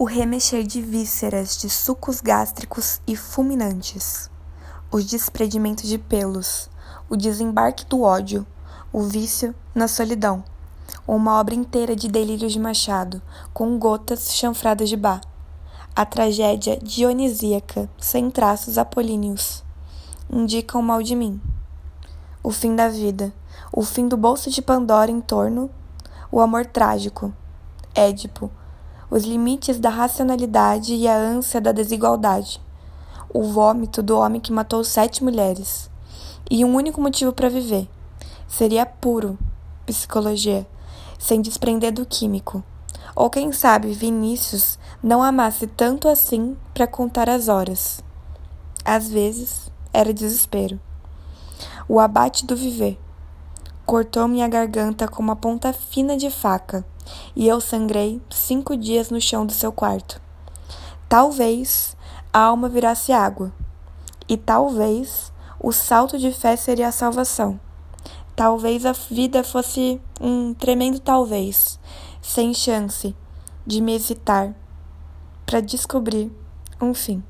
o remexer de vísceras, de sucos gástricos e fulminantes, os desprendimentos de pelos, o desembarque do ódio, o vício na solidão, uma obra inteira de delírios de Machado, com gotas chanfradas de Bá, a tragédia dionisíaca, sem traços apolíneos, indica o mal de mim, o fim da vida, o fim do bolso de Pandora em torno, o amor trágico, Édipo, os limites da racionalidade e a ânsia da desigualdade, o vômito do homem que matou sete mulheres, e um único motivo para viver. Seria puro psicologia, sem desprender do químico. Ou quem sabe Vinícius não amasse tanto assim para contar as horas. Às vezes era desespero. O abate do viver cortou minha garganta com uma ponta fina de faca e eu sangrei cinco dias no chão do seu quarto. Talvez a alma virasse água, e talvez o salto de fé seria a salvação. Talvez a vida fosse um tremendo talvez, sem chance de me hesitar para descobrir um fim.